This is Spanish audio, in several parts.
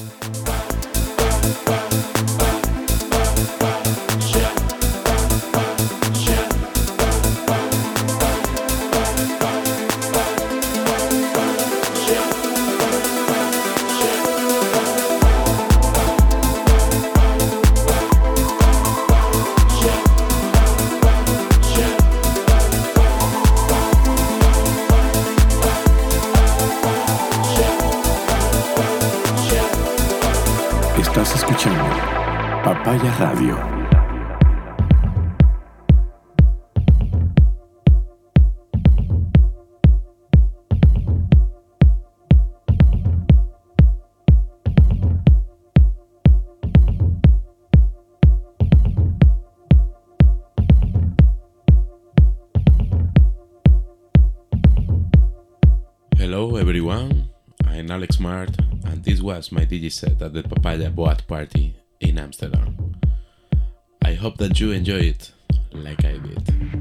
Bye. Was my DJ set at the Papaya Boat Party in Amsterdam. I hope that you enjoy it like I did.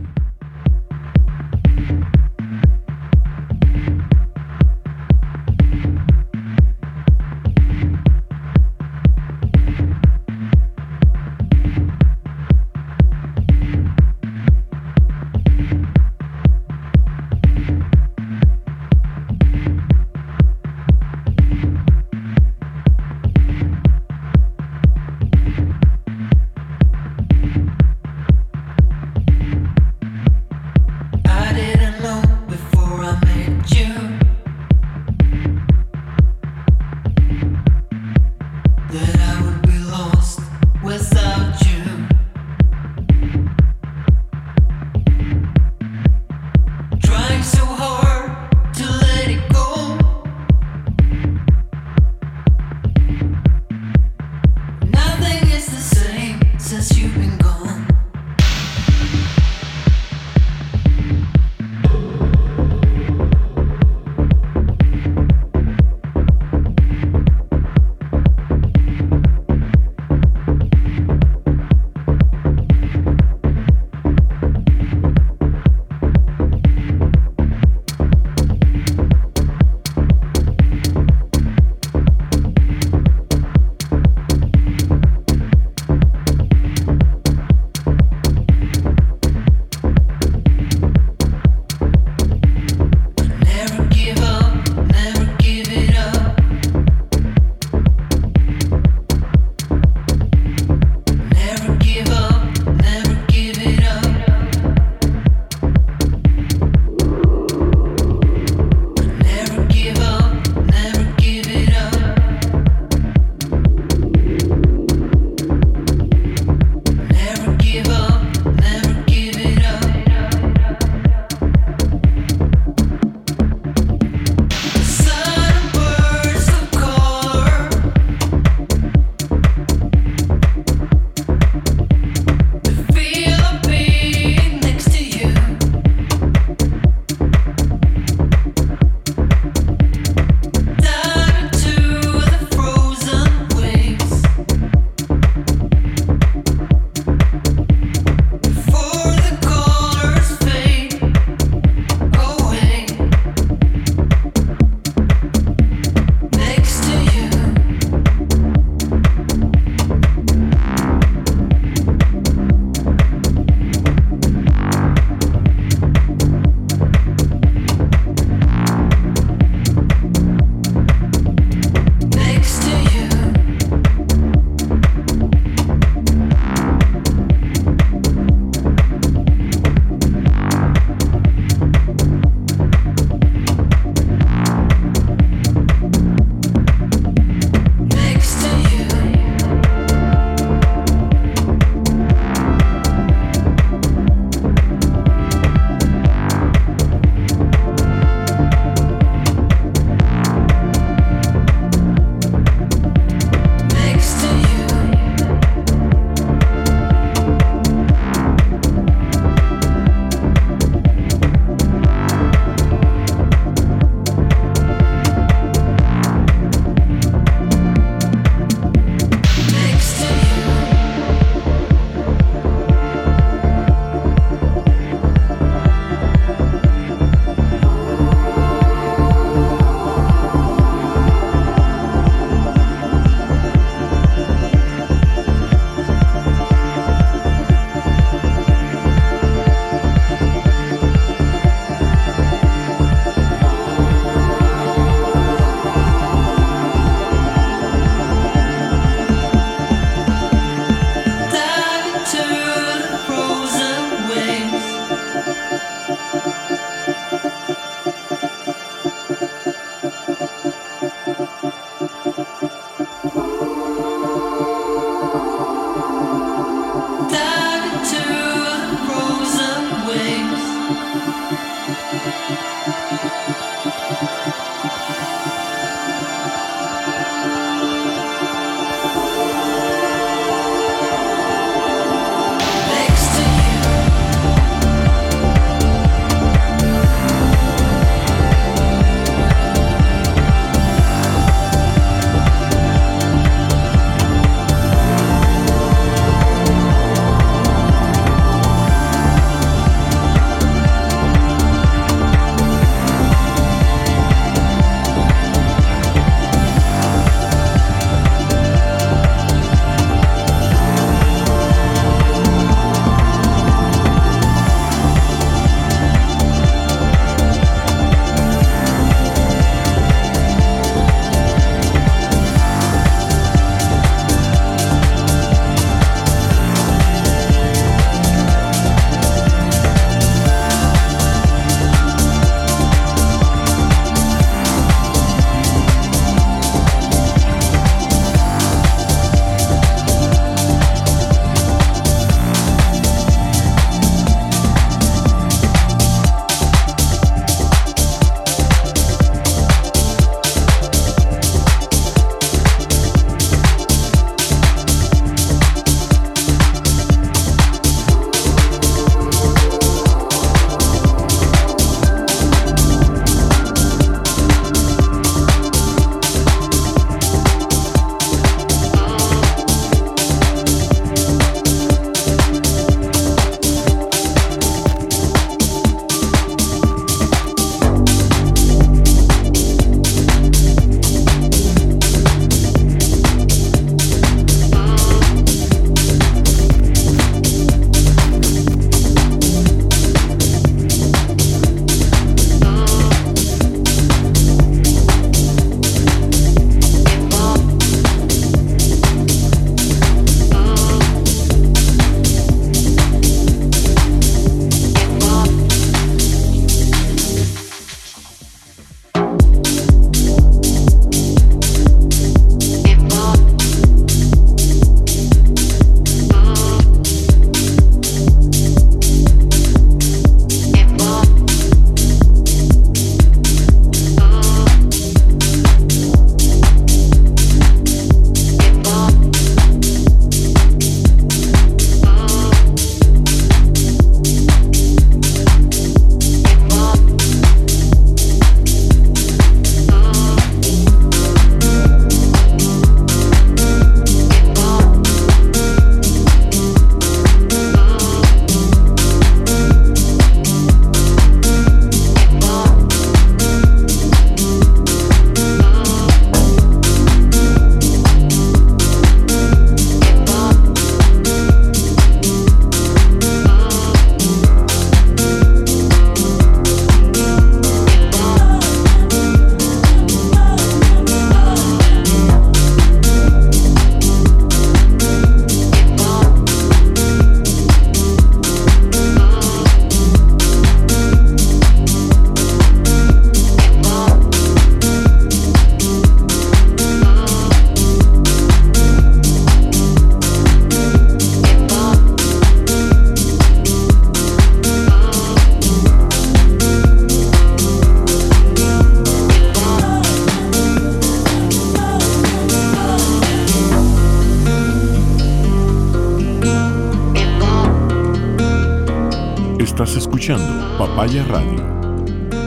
Papaya Radio.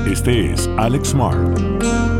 Este es Alex Mark.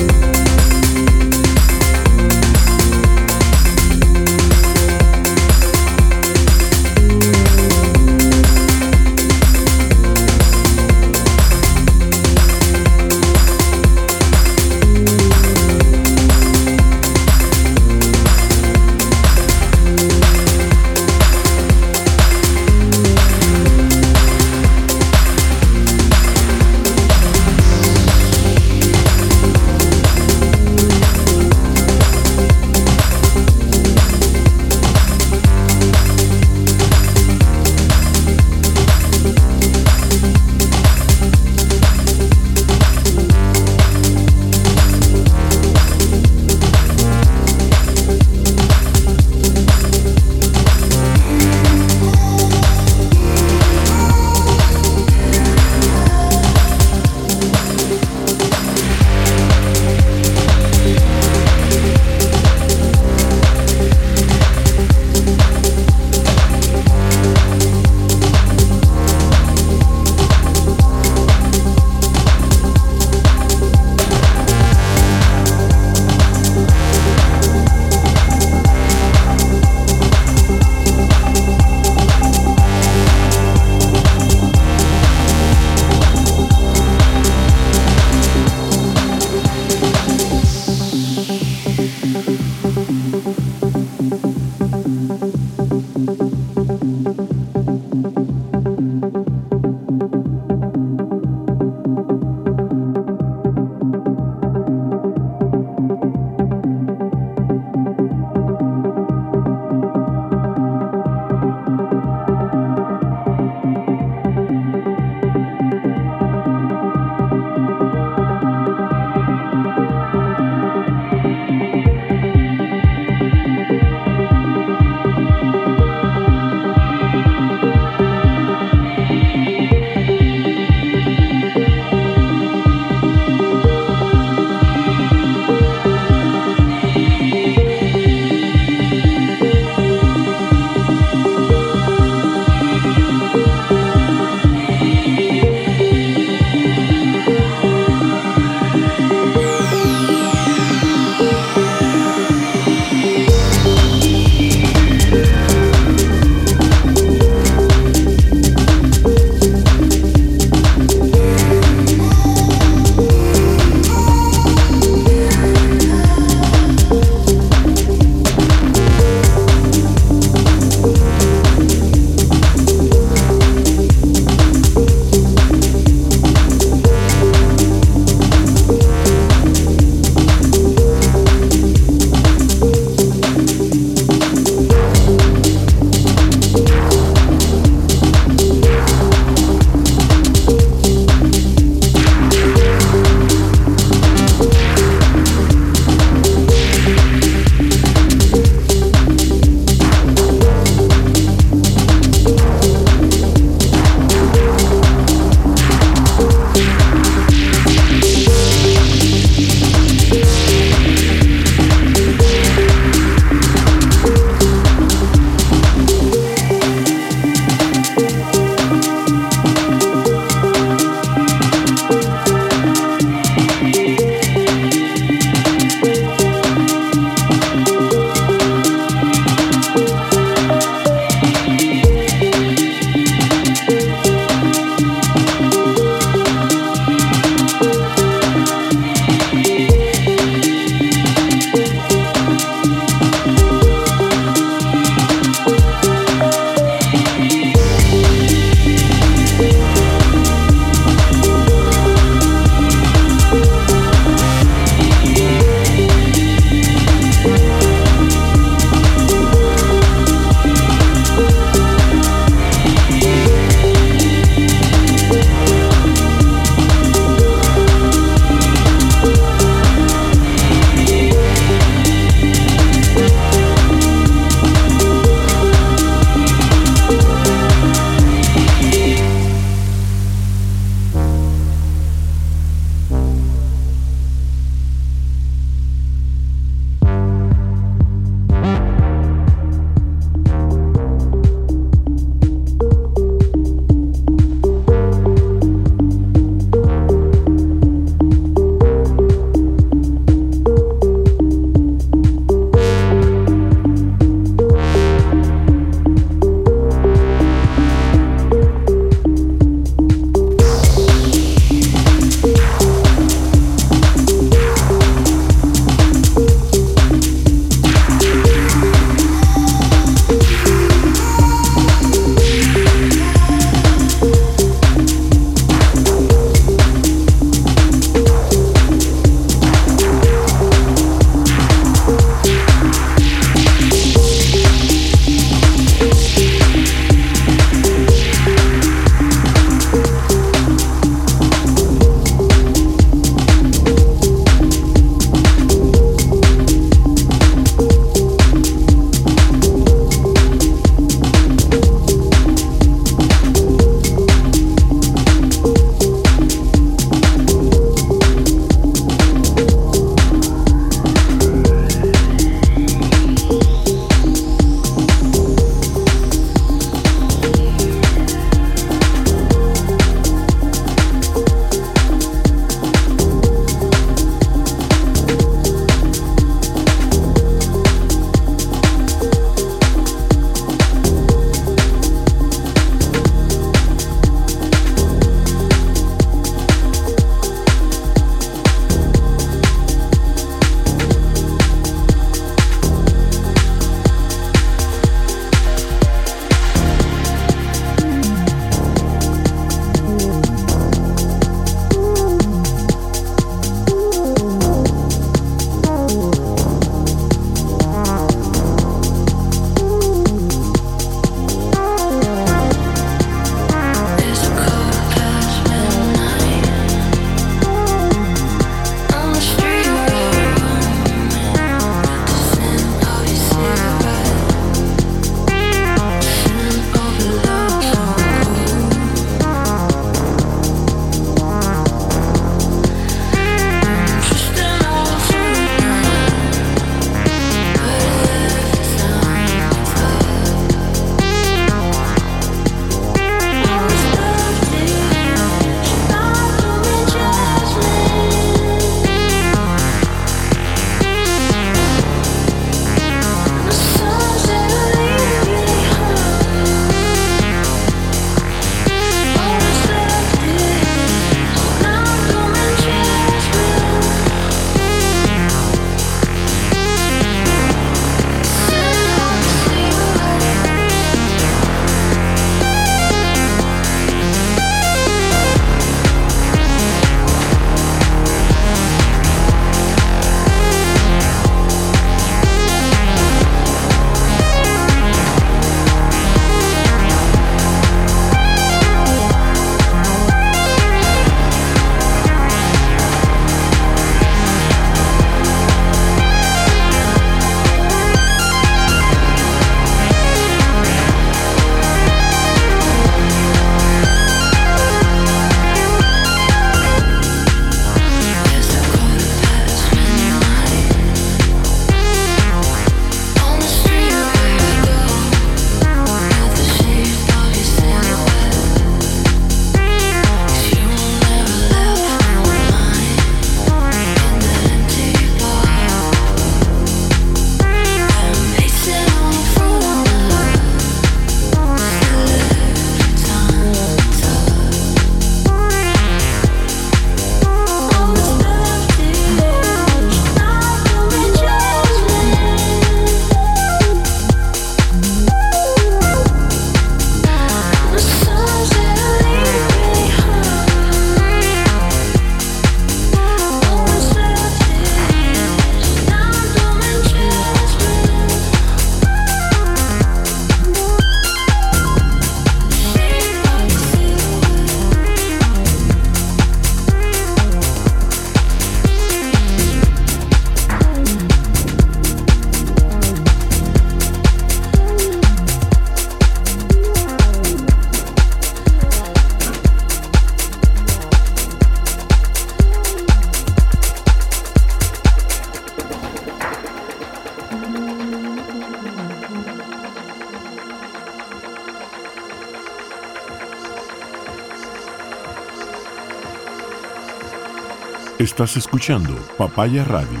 Estás escuchando Papaya Radio.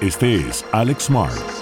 Este es Alex Mar.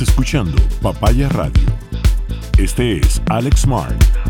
Escuchando Papaya Radio. Este es Alex Mark.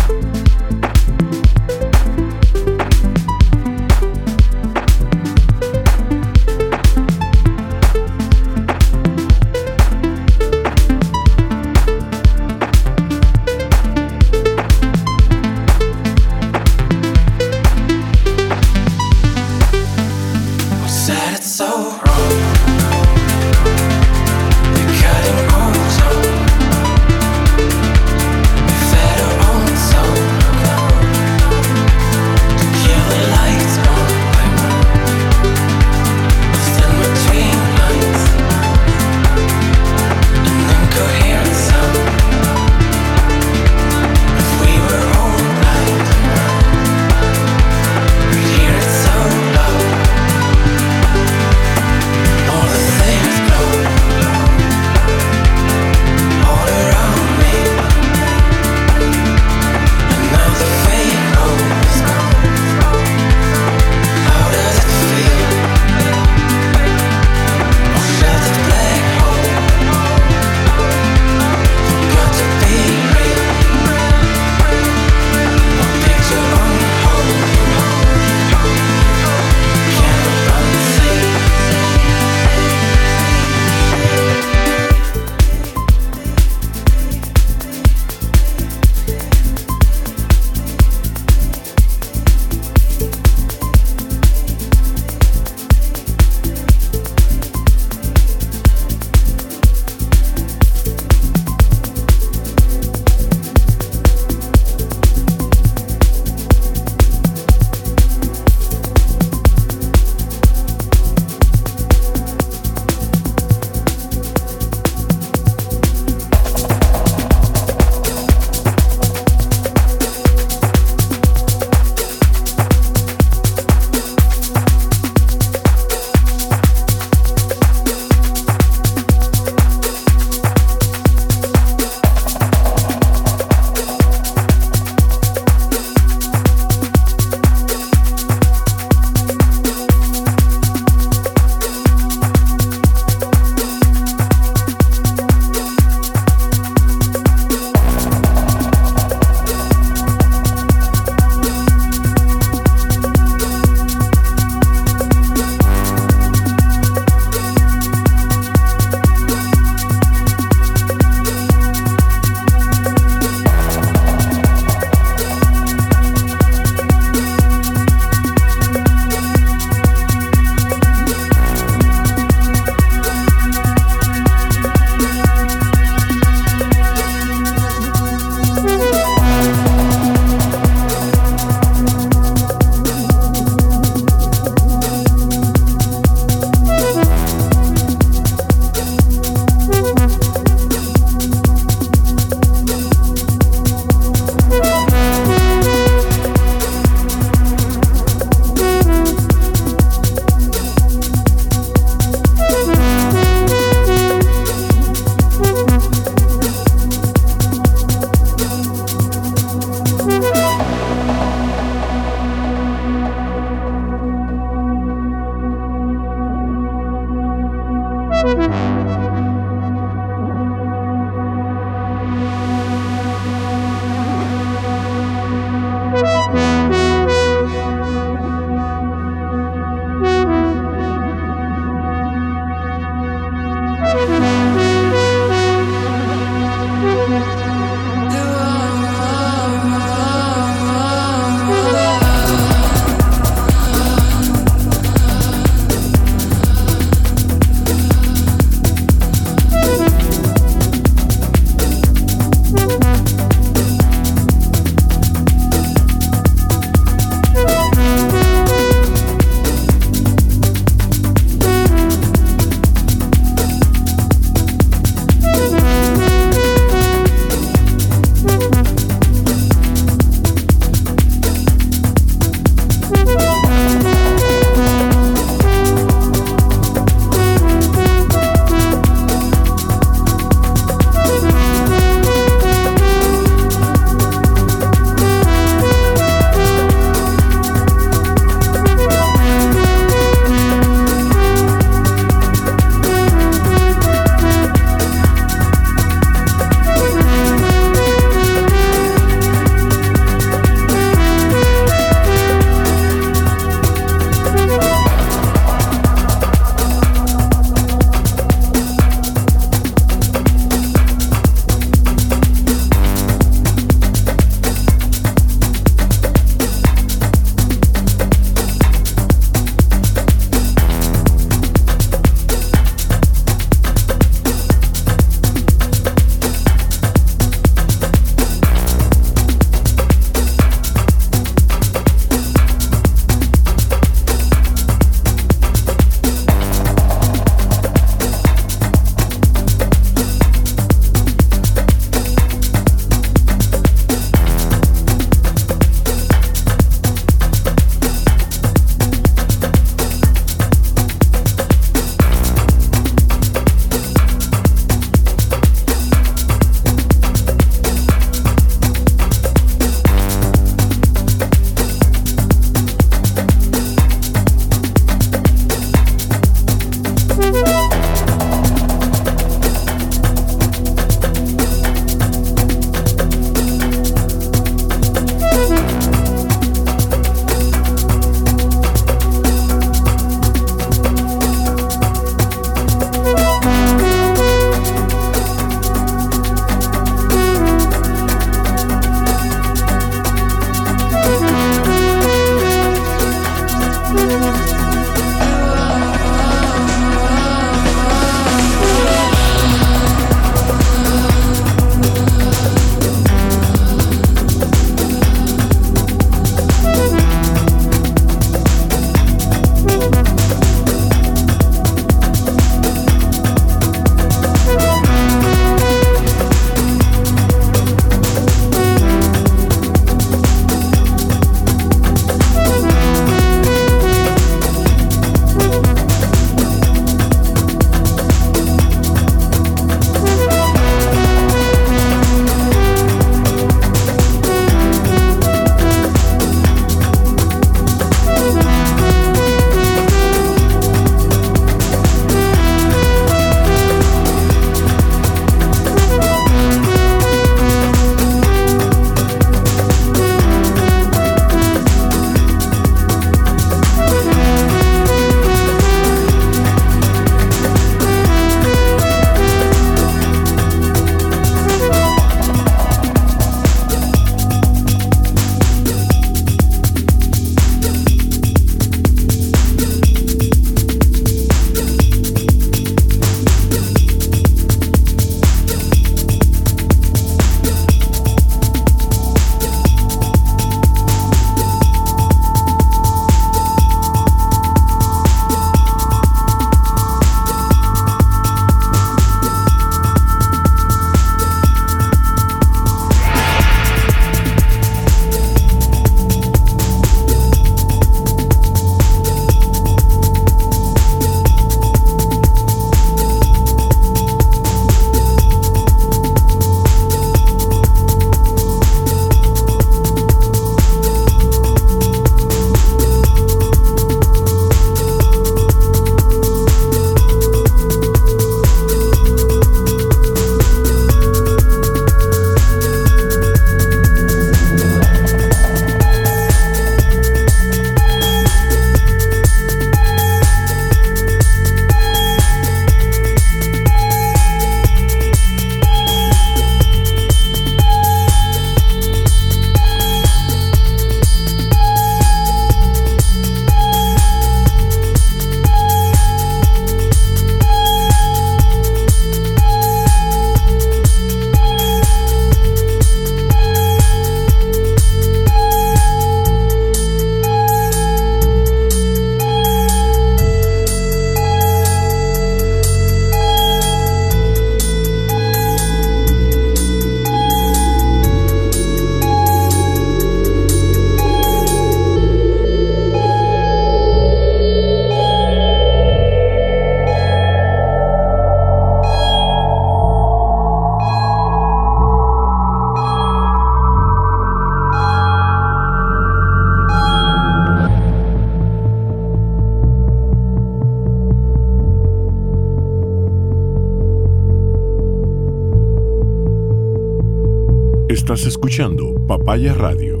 Papaya Radio.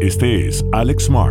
Este es Alex Smart.